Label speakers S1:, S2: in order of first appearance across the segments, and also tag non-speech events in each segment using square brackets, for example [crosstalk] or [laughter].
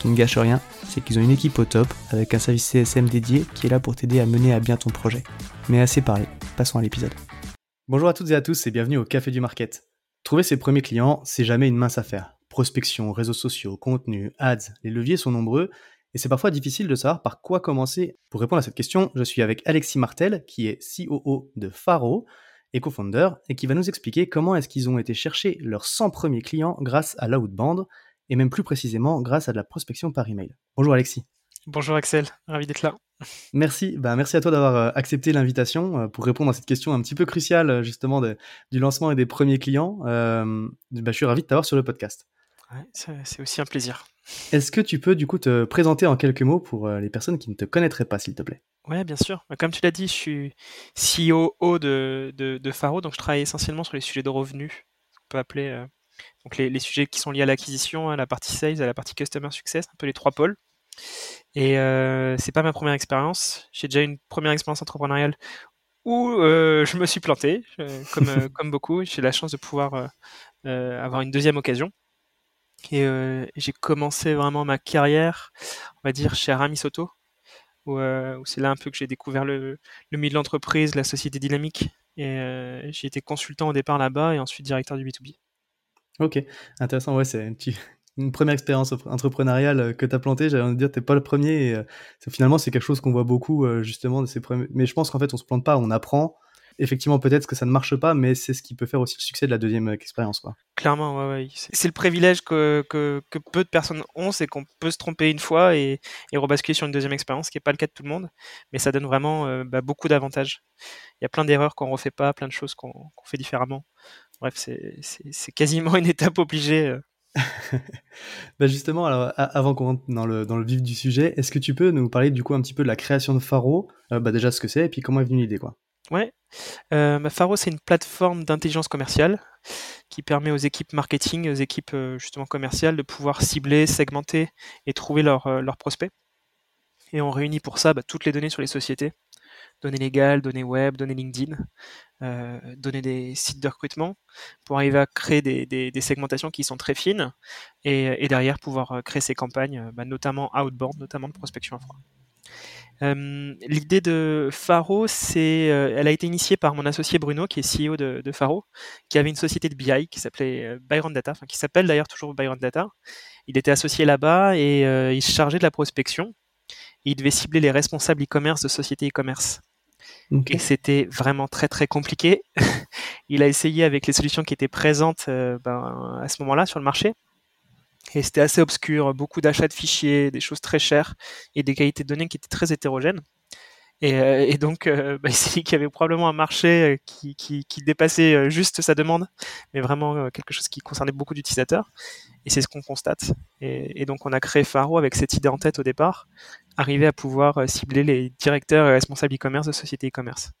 S1: Qui ne gâche rien, c'est qu'ils ont une équipe au top avec un service CSM dédié qui est là pour t'aider à mener à bien ton projet. Mais assez parlé, passons à l'épisode. Bonjour à toutes et à tous et bienvenue au Café du Market. Trouver ses premiers clients, c'est jamais une mince affaire. Prospection, réseaux sociaux, contenu, ads, les leviers sont nombreux et c'est parfois difficile de savoir par quoi commencer. Pour répondre à cette question, je suis avec Alexis Martel, qui est COO de Faro et co-founder, et qui va nous expliquer comment est-ce qu'ils ont été chercher leurs 100 premiers clients grâce à l'outbound, et même plus précisément grâce à de la prospection par email. Bonjour Alexis.
S2: Bonjour Axel, ravi d'être là.
S1: Merci, bah merci à toi d'avoir euh, accepté l'invitation euh, pour répondre à cette question un petit peu cruciale euh, justement du lancement et des premiers clients. bah, je suis ravi de t'avoir sur le podcast.
S2: Ouais, c'est aussi un plaisir.
S1: Est-ce que tu peux du coup te présenter en quelques mots pour les personnes qui ne te connaîtraient pas, s'il te plaît?
S2: Ouais, bien sûr. Bah, comme tu l'as dit, je suis CEO de, de, Faro, donc je travaille essentiellement sur les sujets de revenus, on peut appeler donc les, sujets qui sont liés à l'acquisition, à la partie sales, à la partie customer success, un peu les trois pôles. Et euh, c'est pas ma première expérience. J'ai déjà une première expérience entrepreneuriale où je me suis planté, comme, [laughs] comme beaucoup. J'ai la chance de pouvoir avoir une deuxième occasion. Et euh, j'ai commencé vraiment ma carrière, on va dire, chez Aramis Auto, euh, où, c'est là un peu que j'ai découvert le, le milieu de l'entreprise, la société dynamique. Et euh, j'ai été consultant au départ là-bas et ensuite directeur du B2B.
S1: Ok, intéressant. Ouais, c'est une, [laughs] première expérience entrepreneuriale que tu as plantée. J'allais dire, tu pas le premier. Et, finalement, c'est quelque chose qu'on voit beaucoup, justement, ces premiers. Mais je pense qu'en fait, on se plante pas, on apprend effectivement, peut-être que ça ne marche pas, mais c'est ce qui peut faire aussi le succès de la deuxième euh, expérience. Quoi.
S2: Clairement, ouais, c'est le privilège que, peu de personnes ont, c'est qu'on peut se tromper une fois et, rebasculer sur une deuxième expérience, ce qui n'est pas le cas de tout le monde, mais ça donne vraiment euh, bah, beaucoup d'avantages. Il y a plein d'erreurs qu'on ne refait pas, plein de choses qu'on fait différemment. Bref, c'est quasiment une [laughs] étape obligée. Euh. [laughs]
S1: bah justement, alors, avant qu'on rentre dans le, dans le vif du sujet, est-ce que tu peux nous parler du coup un petit peu de la création de Faro, bah déjà ce que c'est et puis comment est venue l'idée quoi?
S2: Ouais. Euh, Faro, c'est une plateforme d'intelligence commerciale qui permet aux équipes marketing, aux équipes euh, justement commerciales de pouvoir cibler, segmenter et trouver euh, leurs prospects. Et on réunit pour ça bah, toutes les données sur les sociétés, données légales, données web, données LinkedIn, euh, données des sites de recrutement, pour arriver à créer des, segmentations qui sont très fines et, derrière pouvoir créer ces campagnes, bah, notamment outbound, notamment de prospection à froid. Euh, l'idée de Faro, c'est, euh, elle a été initiée par mon associé Bruno, qui est CEO de, Faro, qui avait une société de BI qui s'appelait euh, Byron Data, qui s'appelle d'ailleurs toujours Byron Data. Il était associé là-bas et il se chargeait de la prospection. Il devait cibler les responsables e-commerce de sociétés e-commerce. Et c'était vraiment très très compliqué. [laughs] il a essayé avec les solutions qui étaient présentes ben, à ce moment-là sur le marché. Et c'était assez obscur, beaucoup d'achats de fichiers, des choses très chères et des qualités de données qui étaient très hétérogènes. Et, euh, donc, euh, [laughs] bah, c'est qu'il y avait probablement un marché euh, qui, dépassait juste sa demande, mais vraiment quelque chose qui concernait beaucoup d'utilisateurs. Et c'est ce qu'on constate. Et, et, donc, on a créé Faro avec cette idée en tête au départ, arriver à pouvoir cibler les directeurs et responsables e-commerce de sociétés e-commerce.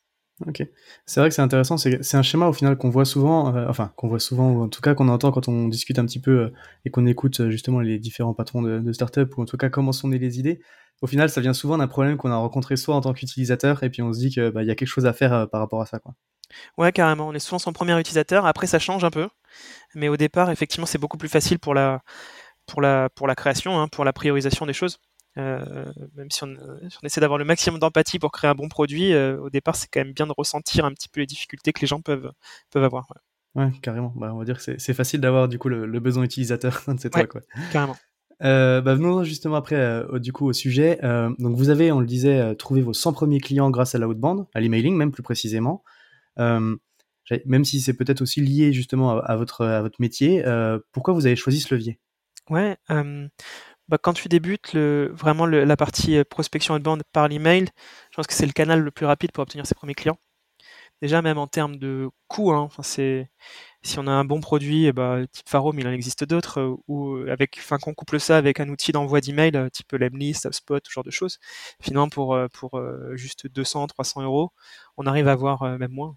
S1: Ok, c'est vrai que c'est intéressant. C'est un schéma au final qu'on voit souvent, enfin qu'on voit souvent, ou en tout cas qu'on entend quand on discute un petit peu et qu'on écoute justement les différents patrons de, de start-up ou en tout cas comment sont nées les idées. Au final, ça vient souvent d'un problème qu'on a rencontré soit en tant qu'utilisateur, et puis on se dit qu'il bah, y a quelque chose à faire par rapport à ça. Quoi.
S2: Ouais, carrément. On est souvent son premier utilisateur. Après, ça change un peu. Mais au départ, effectivement, c'est beaucoup plus facile pour la, pour la, pour la création, hein, pour la priorisation des choses. Euh, même si on, essaie d'avoir le maximum d'empathie pour créer un bon produit, euh, au départ, c'est quand même bien de ressentir un petit peu les difficultés que les gens peuvent, peuvent avoir.
S1: Ouais, carrément. Bah, on va dire que c'est facile d'avoir du coup le, besoin utilisateur [laughs] c'est toi, quoi.
S2: Carrément.
S1: Euh, bah, venons justement après du coup au sujet. donc vous avez, on le disait, trouvé vos 100 premiers clients grâce à l'outbound, à l'emailing même plus précisément. même si c'est peut-être aussi lié justement à, votre, à votre métier, pourquoi vous avez choisi ce levier?
S2: Ouais, bah, quand tu débutes, le, vraiment la partie euh, prospection outbound par l'email, je pense que c'est le canal le plus rapide pour obtenir ses premiers clients. Déjà, même en termes de coût, hein, c'est si on a un bon produit, eh bah, type Faro, mais il en existe d'autres, euh, ou euh, avec, enfin, qu'on couple ça avec un outil d'envoi d'email, type Lemlist, HubSpot, ce genre de choses. Finalement, pour, juste 200, 300 euros, on arrive à avoir, même moins,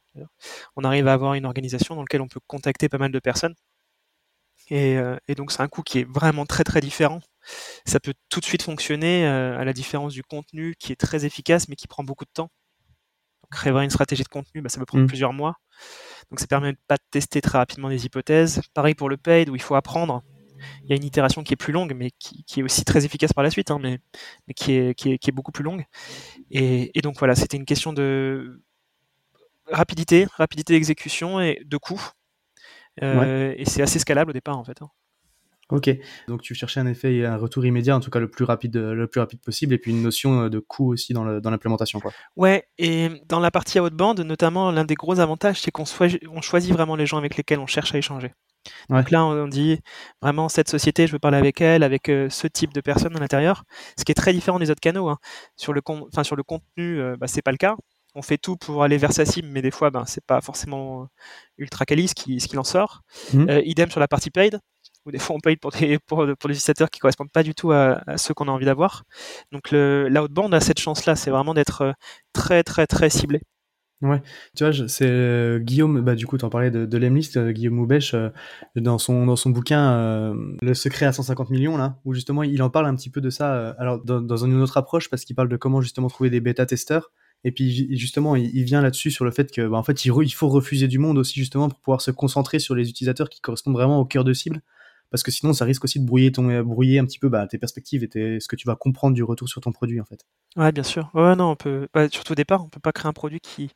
S2: on arrive à avoir une organisation dans laquelle on peut contacter pas mal de personnes. Et, et donc, c'est un coût qui est vraiment très très différent ça peut tout de suite fonctionner euh, à la différence du contenu qui est très efficace mais qui prend beaucoup de temps. Créer une stratégie de contenu, bah, ça peut prendre mmh. plusieurs mois. Donc ça permet pas de tester très rapidement des hypothèses. Pareil pour le paid où il faut apprendre. Il y a une itération qui est plus longue mais qui, est aussi très efficace par la suite, hein, mais, qui, est, qui, est, beaucoup plus longue. Et, donc voilà, c'était une question de rapidité, rapidité d'exécution et de coût. Euh, et c'est assez scalable au départ en fait. Hein.
S1: Ok, donc tu cherchais un effet et un retour immédiat, en tout cas le plus rapide, le plus rapide possible, et puis une notion de coût aussi dans l'implémentation. Quoi.
S2: Ouais, et dans la partie outbound, notamment, l'un des gros avantages, c'est qu'on choisit vraiment les gens avec lesquels on cherche à échanger. Donc là, on dit vraiment cette société, je veux parler avec elle, avec euh, ce type de personnes à l'intérieur, ce qui est très différent des autres canaux. Hein. Sur, le sur le contenu, euh, bah, c'est pas le cas. On fait tout pour aller vers sa cible, mais des fois, ben, c'est pas forcément ultra quali ce qui, en sort. Mmh. Euh, idem sur la partie paid ou des fois on paye pour des, pour, des utilisateurs qui correspondent pas du tout à, ceux qu'on a envie d'avoir. Donc l'outbound a cette chance-là, c'est vraiment d'être euh, très très très ciblé.
S1: Ouais, tu vois, c'est euh, Guillaume, bah du coup, tu en parlais de, de l'Emlist, euh, Guillaume Moubèche, dans son dans son bouquin Le secret à 150 millions là, où justement il en parle un petit peu de ça. alors dans, une autre approche, parce qu'il parle de comment justement trouver des bêta testeurs. Et puis justement, il, vient là-dessus sur le fait que, bah, en fait, il, faut refuser du monde aussi justement pour pouvoir se concentrer sur les utilisateurs qui correspondent vraiment au cœur de cible parce que sinon ça risque aussi de brouiller ton euh, brouiller un petit peu bah, tes perspectives et ce que tu vas comprendre du retour sur ton produit en fait.
S2: Ouais, bien sûr. Ouais, non, on peut bah, surtout au départ, on peut pas créer un produit qui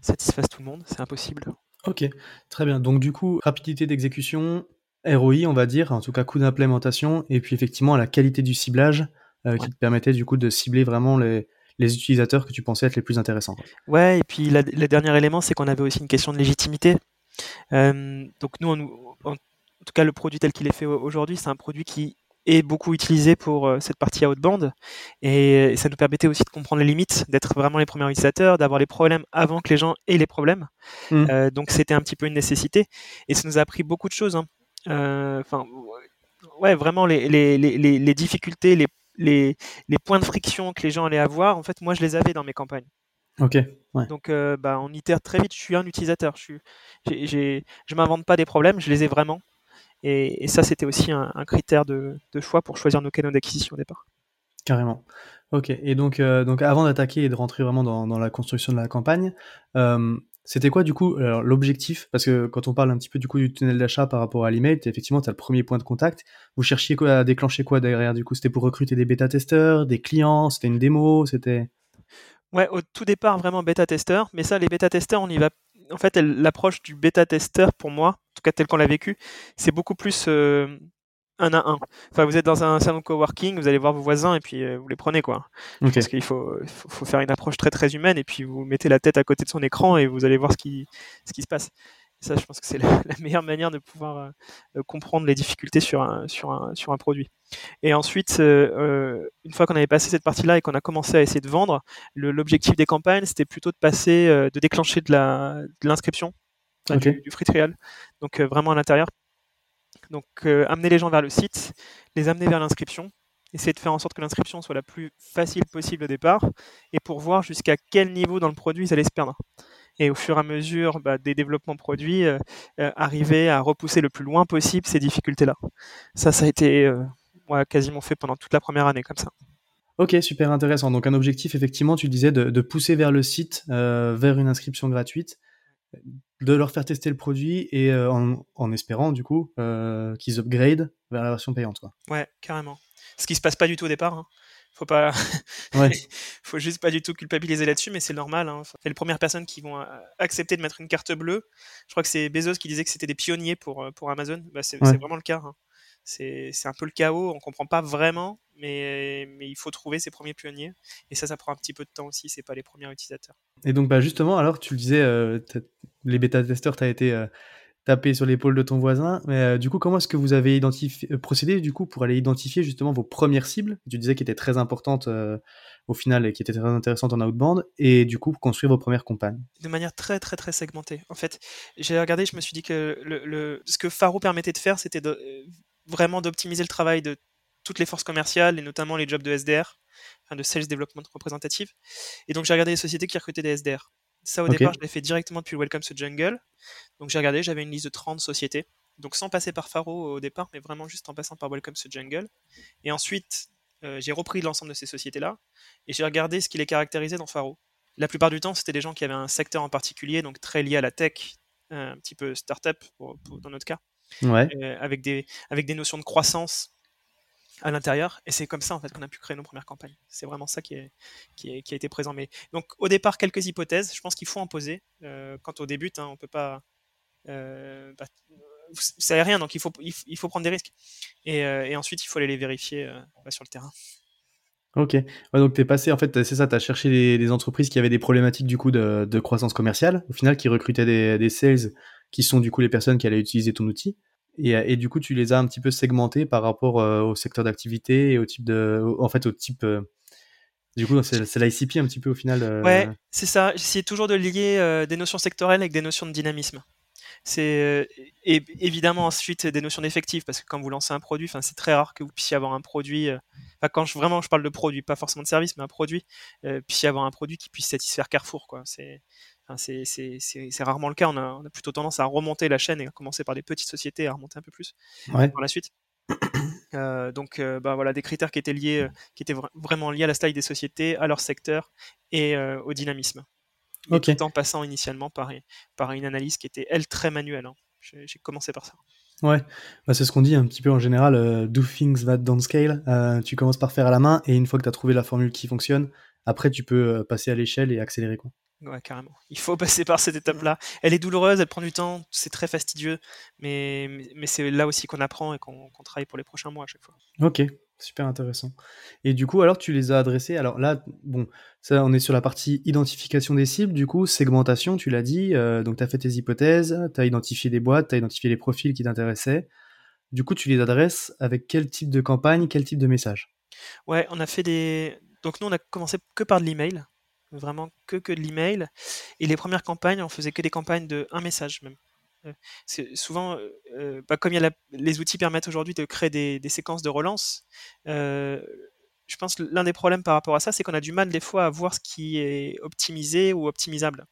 S2: satisfasse tout le monde, c'est impossible.
S1: Ok, très bien. Donc du coup, rapidité d'exécution, ROI, on va dire, en tout cas coût d'implémentation, et puis effectivement la qualité du ciblage euh, qui te permettait du coup de cibler vraiment les, utilisateurs que tu pensais être les plus intéressants.
S2: Ouais, et puis le dernier élément, c'est qu'on avait aussi une question de légitimité. Euh, donc nous, on, on, en tout cas le produit tel qu'il est fait aujourd'hui, c'est un produit qui est beaucoup utilisé pour euh, cette partie outbound et, ça nous permettait aussi de comprendre les limites, d'être vraiment les premiers utilisateurs, d'avoir les problèmes avant que les gens aient les problèmes. Mmh. Euh, donc c'était un petit peu une nécessité et ça nous a appris beaucoup de choses. Hein. Euh, enfin, ouais, vraiment les, les, les, les difficultés, les, points de friction que les gens allaient avoir, en fait, moi je les avais dans mes campagnes.
S1: Ok.
S2: Donc, bah, on itère très vite. Je suis un utilisateur. Je suis, je m'invente pas des problèmes. Je les ai vraiment. Et, ça, c'était aussi un, critère de, choix pour choisir nos canaux d'acquisition au départ.
S1: Carrément. Ok. Et donc, euh, donc avant d'attaquer et de rentrer vraiment dans, la construction de la campagne, euh, c'était quoi du coup l'objectif? Parce que quand on parle un petit peu du coup du tunnel d'achat par rapport à l'email, effectivement, tu as le premier point de contact. Vous cherchiez quoi, à déclencher quoi derrière Du coup, c'était pour recruter des bêta-testeurs, des clients, c'était une démo, c'était...
S2: Ouais, au tout départ, vraiment bêta-testeurs. Mais ça, les bêta-testeurs, on y va en fait, l'approche du bêta-testeur, pour moi, en tout cas tel qu'on l'a vécu, c'est beaucoup plus euh, un à un. Enfin, vous êtes dans un salon coworking, vous allez voir vos voisins et puis euh, vous les prenez, quoi. Parce qu'il faut, faut, faire une approche très très humaine et puis vous mettez la tête à côté de son écran et vous allez voir ce qui, ce qui se passe ça, je pense que c'est [laughs] la, meilleure manière de pouvoir euh, euh, comprendre les difficultés sur un, sur un, sur un produit. Et ensuite, euh, une fois qu'on avait passé cette partie-là et qu'on a commencé à essayer de vendre, l'objectif des campagnes, c'était plutôt de passer, de déclencher de l'inscription, du, free trial, donc vraiment à l'intérieur. Donc amener les gens vers le site, les amener vers l'inscription, essayer de faire en sorte que l'inscription soit la plus facile possible au départ, et pour voir jusqu'à quel niveau dans le produit ils allaient se perdre et au fur et à mesure bah, des développements produits, euh, euh, arriver à repousser le plus loin possible ces difficultés-là. Ça, ça a été euh, quasiment fait pendant toute la première année comme ça.
S1: Ok, super intéressant. Donc un objectif, effectivement, tu disais de, pousser vers le site, vers une inscription gratuite, de leur faire tester le produit et euh, en, espérant, du coup, euh, qu'ils upgrade vers la version payante. Quoi.
S2: Ouais, carrément. Ce qui se passe pas du tout au départ. Hein. Faut pas, ouais. [laughs] faut juste pas du tout culpabiliser là-dessus, mais c'est normal. Hein. C'est les premières personnes qui vont accepter de mettre une carte bleue. Je crois que c'est Bezos qui disait que c'était des pionniers pour, pour Amazon. Bah, c'est vraiment le cas. Hein c'est un peu le chaos, on comprend pas vraiment, mais, mais il faut trouver ses premiers pionniers. Et ça, ça prend un petit peu de temps aussi, c'est pas les premiers utilisateurs.
S1: Et donc, bah justement, alors tu le disais, euh, les bêta-testeurs, tu as été euh, tapé sur l'épaule de ton voisin, mais euh, du coup, comment est-ce que vous avez identifié, procédé du coup pour aller identifier justement vos premières cibles? Tu disais qui étaient très importantes au final et qui étaient très intéressantes en outbound, et du coup, construire vos premières campagnes
S2: De manière très, très, très segmentée. En fait, j'ai regardé, je me suis dit que ce que Faro permettait de faire, c'était vraiment d'optimiser le travail de toutes les forces commerciales et notamment les jobs de SDR, enfin de Sales Development Representative. Et donc j'ai regardé les sociétés qui recrutaient des SDR. Ça au départ, je l'ai fait directement depuis le Welcome to Jungle. Donc j'ai regardé, j'avais une liste de 30 sociétés. Donc sans passer par Faro au départ, mais vraiment juste en passant par Welcome to Jungle. Et ensuite, euh, j'ai repris l'ensemble de ces sociétés-là et j'ai regardé ce qui les caractérisait dans Faro. La plupart du temps, c'était des gens qui avaient un secteur en particulier, donc très lié à la tech, un petit peu startup dans notre cas euh, avec, des, avec des notions de croissance à l'intérieur. Et c'est comme ça en fait qu'on a pu créer nos premières campagnes. C'est vraiment ça qui, a été présent. Mais donc au départ quelques hypothèses. Je pense qu'il faut en poser. Euh, quand on débute, hein, on peut pas. Euh, bah, vous savez rien, donc il faut, il faut prendre des risques. Et, et ensuite, il faut aller les vérifier bah, sur le terrain.
S1: Ok, donc tu es passé, en fait, c'est ça, tu as cherché des, entreprises qui avaient des problématiques du coup de, de croissance commerciale, au final, qui recrutaient des, des, sales qui sont du coup les personnes qui allaient utiliser ton outil. Et, et, du coup, tu les as un petit peu segmentés par rapport euh, au secteur d'activité et au type de, en fait, au type. Euh, du coup, c'est l'ICP un petit peu au final.
S2: Euh... Ouais, c'est ça. J'essaie toujours de lier euh, des notions sectorielles avec des notions de dynamisme. C'est évidemment ensuite des notions d'effectif parce que quand vous lancez un produit, c'est très rare que vous puissiez avoir un produit. Enfin, quand je, vraiment je parle de produit, pas forcément de service, mais un produit, puissiez avoir un produit qui puisse satisfaire Carrefour, c'est rarement le cas. On a, plutôt tendance à remonter la chaîne et à commencer par des petites sociétés et à remonter un peu plus par la suite. Euh, donc, euh, bah, voilà, des critères qui étaient liés, euh, qui étaient vraiment liés à la taille des sociétés, à leur secteur et au dynamisme. tout en passant initialement par, par une analyse qui était elle très manuelle. Hein. J'ai commencé par ça.
S1: Ouais, bah, c'est ce qu'on dit un petit peu en général, do things that don't scale. tu commences par faire à la main et une fois que tu as trouvé la formule qui fonctionne, après tu peux passer à l'échelle et accélérer. Quoi.
S2: Ouais, carrément. Il faut [laughs] passer par cette étape-là. Elle est douloureuse, elle prend du temps, c'est très fastidieux, mais, mais c'est là aussi qu'on apprend et qu'on travaille pour les prochains mois à chaque fois.
S1: Ok, super intéressant. Et du coup, alors tu les as adressés. Alors là, bon, ça, on est sur la partie identification des cibles, du coup, segmentation, tu l'as dit. Euh, donc, tu as fait tes hypothèses, tu as identifié des boîtes, tu as identifié les profils qui t'intéressaient. Du coup, tu les adresses avec quel type de campagne, quel type de message?
S2: Ouais, on a fait des. Donc, nous, on a commencé que par de l'email vraiment que, que de l'email. Et les premières campagnes, on faisait que des campagnes de un message même. Euh, c'est souvent, euh, euh, bah, comme y a les outils permettent aujourd'hui de créer des, séquences de relance, je pense que l'un des problèmes par rapport à ça, c'est qu'on a du mal des fois à voir ce qui est optimisé ou optimisable.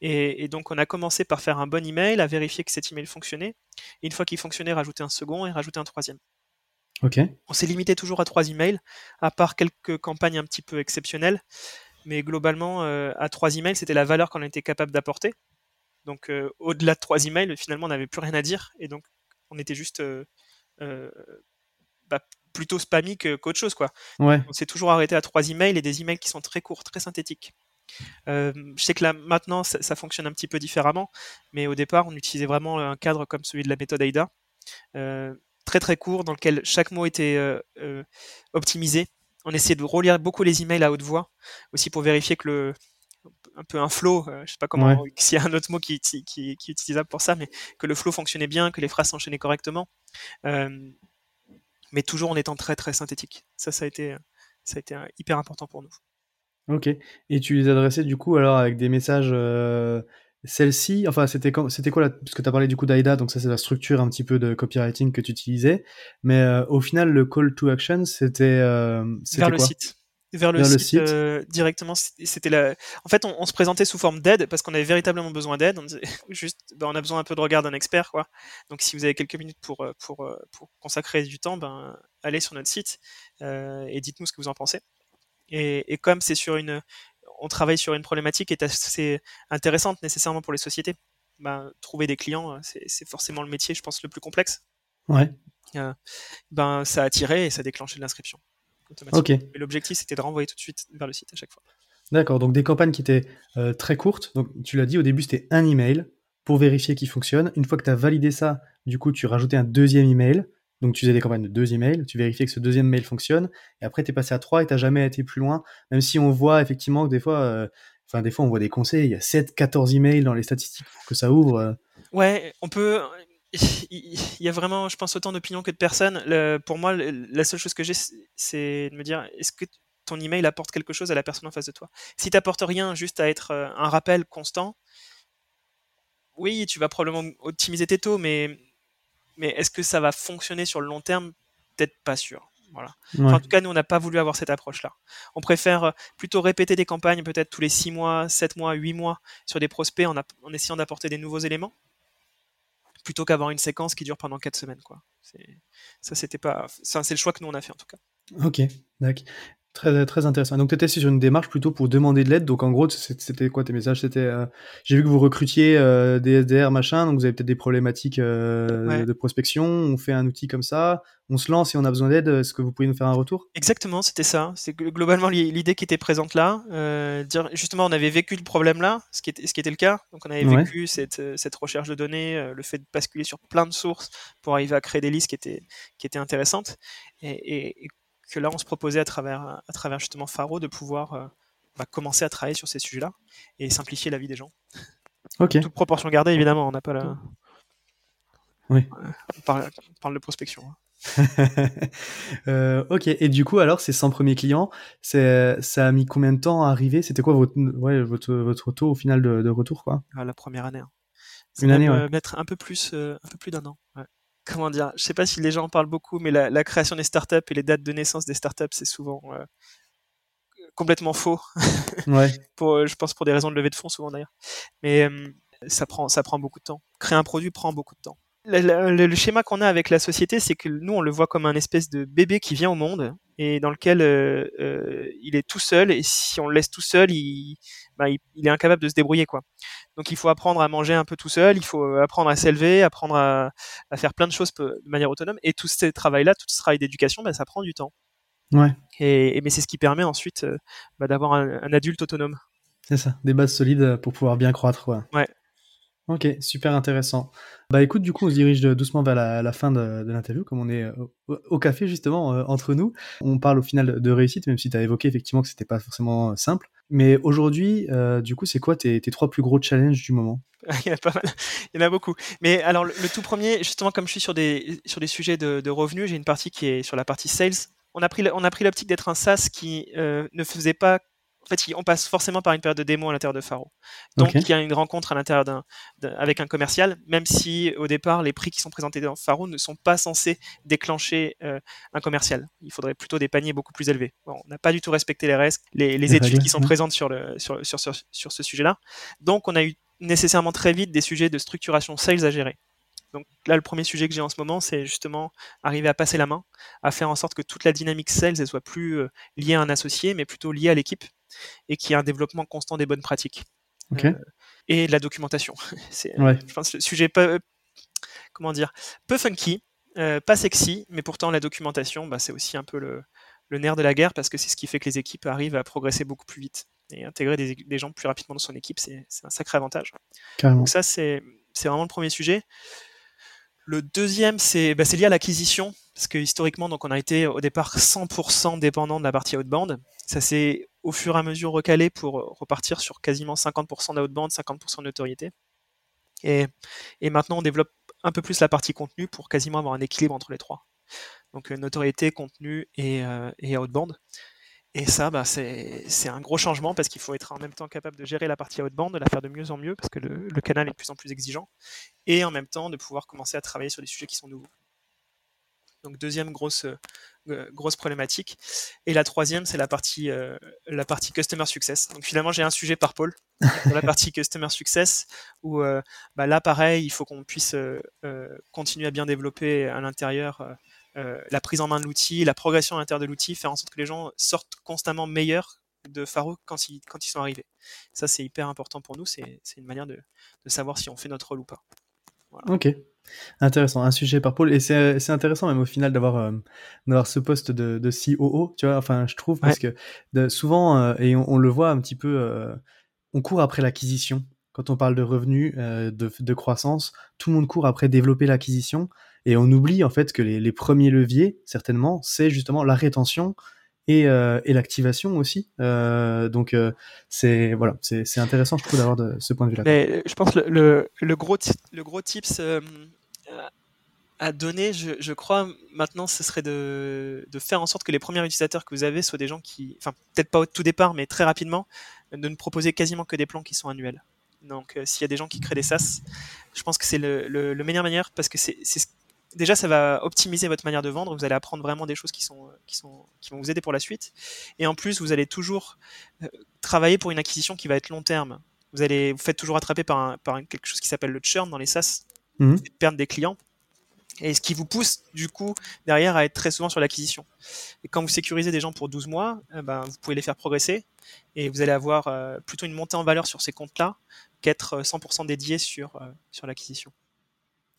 S2: Et, donc on a commencé par faire un bon email, à vérifier que cet email fonctionnait. Et une fois qu'il fonctionnait, rajouter un second et rajouter un troisième.
S1: Ok.
S2: On s'est limité toujours à trois emails, à part quelques campagnes un petit peu exceptionnelles mais globalement, euh, à trois emails, c'était la valeur qu'on était capable d'apporter. Donc, euh, au-delà de trois emails, finalement, on n'avait plus rien à dire, et donc on était juste euh, bah, plutôt spammy qu'autre chose, quoi.
S1: On
S2: s'est toujours arrêté à trois emails et des emails qui sont très courts, très synthétiques. je sais que là maintenant ça, fonctionne un petit peu différemment, mais au départ on utilisait vraiment un cadre comme celui de la méthode AIDA, très très court dans lequel chaque mot était optimisé on essayait de relire beaucoup les emails à haute voix, aussi pour vérifier que le un peu un flow, euh, je sais pas comment, s'il y a un autre mot qui, qui, est utilisable pour ça, mais que le flow fonctionnait bien, que les phrases s'enchaînaient correctement, euh, mais toujours en étant très très synthétique. Ça, ça a été, ça a été hyper important pour nous.
S1: Ok. Et tu les adressais du coup alors avec des messages euh, celle-ci, enfin, c'était c'était quoi Parce que tu as parlé du coup d'AIDA, donc ça c'est la structure un petit peu de copywriting que tu utilisais. Mais euh, au final, le call to action, c'était euh,
S2: vers le site. Vers le site, euh, directement. C'était la. En fait, on, se présentait sous forme d'aide parce qu'on avait véritablement besoin d'aide. On disait [laughs] juste, ben, on a besoin un peu de regard d'un expert, quoi. Donc, si vous avez quelques minutes pour pour, pour consacrer du temps, ben allez sur notre site et dites-nous ce que vous en pensez. Et, et comme c'est sur une, on travaille sur une problématique qui est assez intéressante nécessairement pour les sociétés. Ben, trouver des clients, c'est forcément le métier, je pense, le plus complexe.
S1: Ouais.
S2: Euh, ben, ça a attiré et ça a déclenché de l'inscription.
S1: Ok.
S2: L'objectif, c'était de renvoyer tout de suite vers le site à chaque fois.
S1: D'accord, donc des campagnes qui étaient euh, très courtes. Donc tu l'as dit au début, c'était un email pour vérifier qu'il fonctionne. Une fois que tu as validé ça, du coup, tu rajoutais un deuxième email. Donc tu faisais des campagnes de deux emails, tu vérifiais que ce deuxième mail fonctionne, et après tu es passé à trois et tu jamais été plus loin, même si on voit effectivement que des fois, euh, enfin des fois on voit des conseils, il y a 7, 14 emails dans les statistiques pour que ça ouvre. Euh.
S2: Ouais, on peut. Il y a vraiment, je pense, autant d'opinions que de personnes. pour moi, la seule chose que j'ai, c'est de me dire est-ce que ton email apporte quelque chose à la personne en face de toi? Si tu rien, juste à être euh, un rappel constant, oui, tu vas probablement optimiser tes taux, mais mais est-ce que ça va fonctionner sur le long terme? Peut-être pas sûr. Voilà. en tout cas, nous, on n'a pas voulu avoir cette approche-là. On préfère euh, plutôt répéter des campagnes peut-être tous les 6 mois, 7 mois, 8 mois sur des prospects en, en essayant d'apporter des nouveaux éléments plutôt qu'avoir une séquence qui dure pendant 4 semaines. Quoi. Ça, c'était pas. c'est le choix que nous, on a fait en tout cas.
S1: Ok, d'accord. Très, très intéressant. Donc, tu étais sur une démarche plutôt pour demander de l'aide. Donc, en gros, c'était quoi tes messages? C'était, euh, j'ai vu que vous recrutiez euh, des SDR, machin, donc vous avez peut-être des problématiques euh, de prospection. On fait un outil comme ça, on se lance et on a besoin d'aide. Est-ce que vous pouvez nous faire un retour?
S2: Exactement, c'était ça. C'est globalement l'idée qui était présente là. dire, justement, on avait vécu le problème là, ce qui était, ce qui était le cas. Donc, on avait vécu cette, cette recherche de données, le fait de basculer sur plein de sources pour arriver à créer des listes qui étaient, qui étaient intéressantes. et, et que là, on se proposait à travers, à travers justement Faro de pouvoir euh, bah, commencer à travailler sur ces sujets-là et simplifier la vie des gens.
S1: Ok.
S2: Toute proportion gardée, évidemment, on n'a pas la.
S1: Oui.
S2: On parle, de prospection. Hein. [laughs]
S1: Euh, ok, et du coup, alors, ces 100 premiers clients, ça a mis combien de temps à arriver? C'était quoi votre, ouais, votre, votre taux au final de, retour quoi?
S2: La première année. Hein.
S1: Une année,
S2: ouais. Mettre un peu plus, un peu plus d'un an. Ouais comment dire, je sais pas si les gens en parlent beaucoup, mais la, création des startups et les dates de naissance des startups, c'est souvent euh, complètement faux. [laughs]
S1: ouais.
S2: pour, euh, je pense pour des raisons de levée de fonds souvent d'ailleurs. Mais euh, ça prend, ça prend beaucoup de temps. Créer un produit prend beaucoup de temps le, schéma qu'on a avec la société, c'est que nous, on le voit comme un espèce de bébé qui vient au monde et dans lequel euh, euh, il est tout seul. Et si on le laisse tout seul, bah, il, il, est incapable de se débrouiller, quoi. Donc, il faut apprendre à manger un peu tout seul. Il faut apprendre à s'élever, apprendre à, à, faire plein de choses de manière autonome. Et tout ce travail-là, tout ce travail d'éducation, bah, ça prend du temps.
S1: Ouais.
S2: Et, mais c'est ce qui permet ensuite euh, bah, d'avoir un, un, adulte autonome.
S1: C'est ça, des bases solides pour pouvoir bien croître.
S2: Ouais. ouais.
S1: Ok, super intéressant. Bah écoute, du coup, on se dirige doucement vers la, fin de, l'interview, comme on est euh, au, café justement euh, entre nous. On parle au final de réussite, même si tu as évoqué effectivement que c'était pas forcément euh, simple. Mais aujourd'hui, du coup, c'est quoi tes, trois plus gros challenges du moment? [laughs]
S2: Il y en a pas mal, il y en a beaucoup. Mais alors, le, tout premier, justement, comme je suis sur des, sur des sujets de, de revenus, j'ai une partie qui est sur la partie sales. On a pris, on a pris l'optique d'être un SaaS qui ne faisait pas en fait, on passe forcément par une période de démo à l'intérieur de Faro. Donc, il y a une rencontre à l'intérieur d'un, avec un commercial, même si au départ, les prix qui sont présentés dans Faro ne sont pas censés déclencher euh, un commercial. Il faudrait plutôt des paniers beaucoup plus élevés. on n'a pas du tout respecté les restes, les, études qui sont présentes sur, le, sur, sur, sur ce sujet-là. Donc, on a eu nécessairement très vite des sujets de structuration sales à gérer. Donc là, le premier sujet que j'ai en ce moment, c'est justement arriver à passer la main, à faire en sorte que toute la dynamique sales elle soit plus euh, liée à un associé, mais plutôt liée à l'équipe et qu'il y ait un développement constant des bonnes pratiques.
S1: Euh,
S2: et de la documentation. [laughs] c'est, euh, je pense, le sujet peu, comment dire, peu funky, pas sexy, mais pourtant la documentation, bah, c'est aussi un peu le, nerf de la guerre parce que c'est ce qui fait que les équipes arrivent à progresser beaucoup plus vite et intégrer des, gens plus rapidement dans son équipe, c'est, un sacré avantage. Donc ça, c'est, c'est vraiment le premier sujet. Le deuxième, c'est bah, lié à l'acquisition, parce que historiquement, donc on a été au départ 100% dépendant de la partie outbound. Ça s'est au fur et à mesure recalé pour repartir sur quasiment 50% d'outbound, 50% de notoriété. Et, maintenant, on développe un peu plus la partie contenu pour quasiment avoir un équilibre entre les trois. Donc euh, notoriété, contenu et, euh, et. Et ça, bah, c'est un gros changement parce qu'il faut être en même temps capable de gérer la partie outbound, de la faire de mieux en mieux parce que le, canal est de plus en plus exigeant, et en même temps de pouvoir commencer à travailler sur des sujets qui sont nouveaux. Donc deuxième grosse, euh, grosse problématique. Et la troisième, c'est la partie, euh, la partie Customer Success. Donc finalement, j'ai un sujet par pôle. la partie [laughs] Customer Success, où euh, bah, là, pareil, il faut qu'on puisse continuer à bien développer à l'intérieur la prise en main de l'outil, la progression à l'intérieur de l'outil, faire en sorte que les gens sortent constamment meilleurs de Faro quand ils, quand ils sont arrivés. Ça, c'est hyper important pour nous. C'est une manière de, de, savoir si on fait notre rôle ou pas.
S1: Ok. Intéressant, un sujet par pôle. Et c'est intéressant même au final d'avoir euh, d'avoir ce poste de, de COO, tu vois, enfin je trouve, parce que souvent, euh, et on, le voit un petit peu, euh, on court après l'acquisition. Quand on parle de revenus, de, de, croissance, tout le monde court après développer l'acquisition. Et on oublie en fait que les, les premiers leviers, certainement, c'est justement la rétention, et, euh, et l'activation aussi. Euh, donc euh, c'est voilà, c'est intéressant je trouve d'avoir ce point de vue-là.
S2: Je pense le, le, gros le gros tips à donner, je, je, crois maintenant, ce serait de, de, faire en sorte que les premiers utilisateurs que vous avez soient des gens qui, enfin peut-être pas au tout départ, mais très rapidement, de ne proposer quasiment que des plans qui sont annuels. Donc s'il y a des gens qui créent des SaaS, je pense que c'est le, le, le meilleure manière parce que c'est déjà, ça va optimiser votre manière de vendre. Vous allez apprendre vraiment des choses qui, sont, qui, sont, qui vont vous aider pour la suite. Et en plus, vous allez toujours euh, travailler pour une acquisition qui va être long terme. Vous allez vous faites toujours attraper par, par quelque chose qui s'appelle le churn dans les SaaS, mmh. perdre des clients. Et ce qui vous pousse, du coup, derrière à être très souvent sur l'acquisition. Et quand vous sécurisez des gens pour 12 mois, eh ben, vous pouvez les faire progresser et vous allez avoir euh, plutôt une montée en valeur sur ces comptes-là qu'être 100% euh, dédié sur, sur l'acquisition.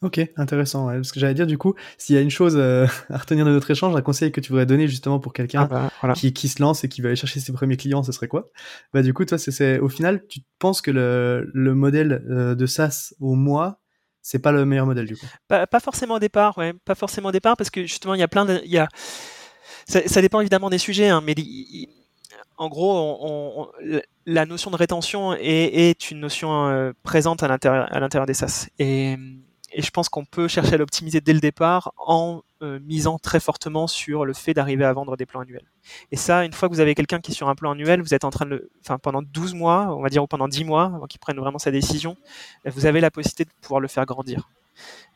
S1: Ok, intéressant. parce que j'allais dire du coup, s'il y a une chose euh, [laughs] à retenir de notre échange, un conseil que tu voudrais donner justement pour quelqu'un ah bah, qui, qui, se lance et qui va aller chercher ses premiers clients, ce serait quoi? Bah du coup, toi, c'est au final, tu penses que le, le modèle euh, de SaaS au mois, c'est pas le meilleur modèle du coup?
S2: Pas, pas, forcément au départ, ouais, pas forcément au départ, parce que justement, il y a plein de, y a, ça, ça, dépend évidemment des sujets, hein, mais en gros, on, on, la notion de rétention est, est une notion euh, présente à l'intérieur, à l'intérieur des SaaS. Et et je pense qu'on peut chercher à l'optimiser dès le départ en euh, misant très fortement sur le fait d'arriver à vendre des plans annuels. Et ça, une fois que vous avez quelqu'un qui est sur un plan annuel, vous êtes en train de le, enfin, pendant 12 mois, on va dire, ou pendant 10 mois, avant qu'il prenne vraiment sa décision, vous avez la possibilité de pouvoir le faire grandir.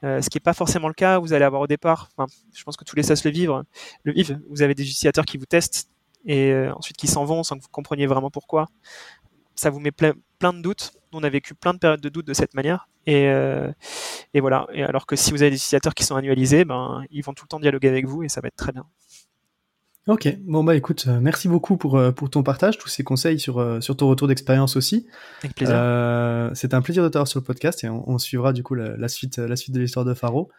S2: Euh, ce qui n'est pas forcément le cas, vous allez avoir au départ, je pense que tous les SaaS le vivent, le vivent, vous avez des utilisateurs qui vous testent et euh, ensuite qui s'en vont sans que vous compreniez vraiment pourquoi. Ça vous met plein de doutes. On a vécu plein de périodes de doutes de cette manière. Et, euh, et voilà. Et alors que si vous avez des utilisateurs qui sont annualisés, ben, ils vont tout le temps dialoguer avec vous et ça va être très bien.
S1: Ok, bon bah écoute, euh, merci beaucoup pour, euh, pour ton partage, tous ces conseils sur, sur ton retour d'expérience aussi.
S2: Avec plaisir.
S1: Euh, C'était un plaisir de t'avoir sur le podcast et on, suivra du coup la, suite, la suite de l'histoire de Faro.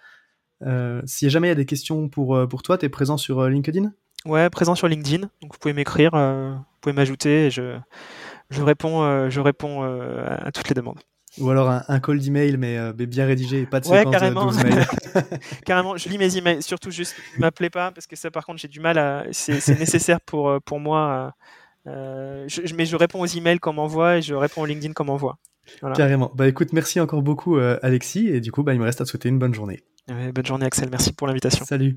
S1: Euh, si jamais il y a des questions pour, pour toi, tu es présent sur LinkedIn?
S2: Ouais, présent sur LinkedIn, donc vous pouvez m'écrire, vous pouvez m'ajouter et je, je réponds, je réponds à toutes les demandes.
S1: Ou alors un, call d'email, mais, euh, mais, bien rédigé et pas de ouais, carrément. De mails. [laughs] [laughs]
S2: carrément, je lis mes emails. Surtout, juste, m'appelez pas parce que ça, par contre, j'ai du mal à. C'est nécessaire pour, euh, pour moi. Euh, je, mais je réponds aux emails qu'on m'envoie et je réponds au LinkedIn qu'on m'envoie.
S1: Carrément. Bah écoute, merci encore beaucoup, Alexis. Et du coup, bah, il me reste à te souhaiter une bonne journée.
S2: bonne journée, Axel. Merci pour l'invitation.
S1: Salut.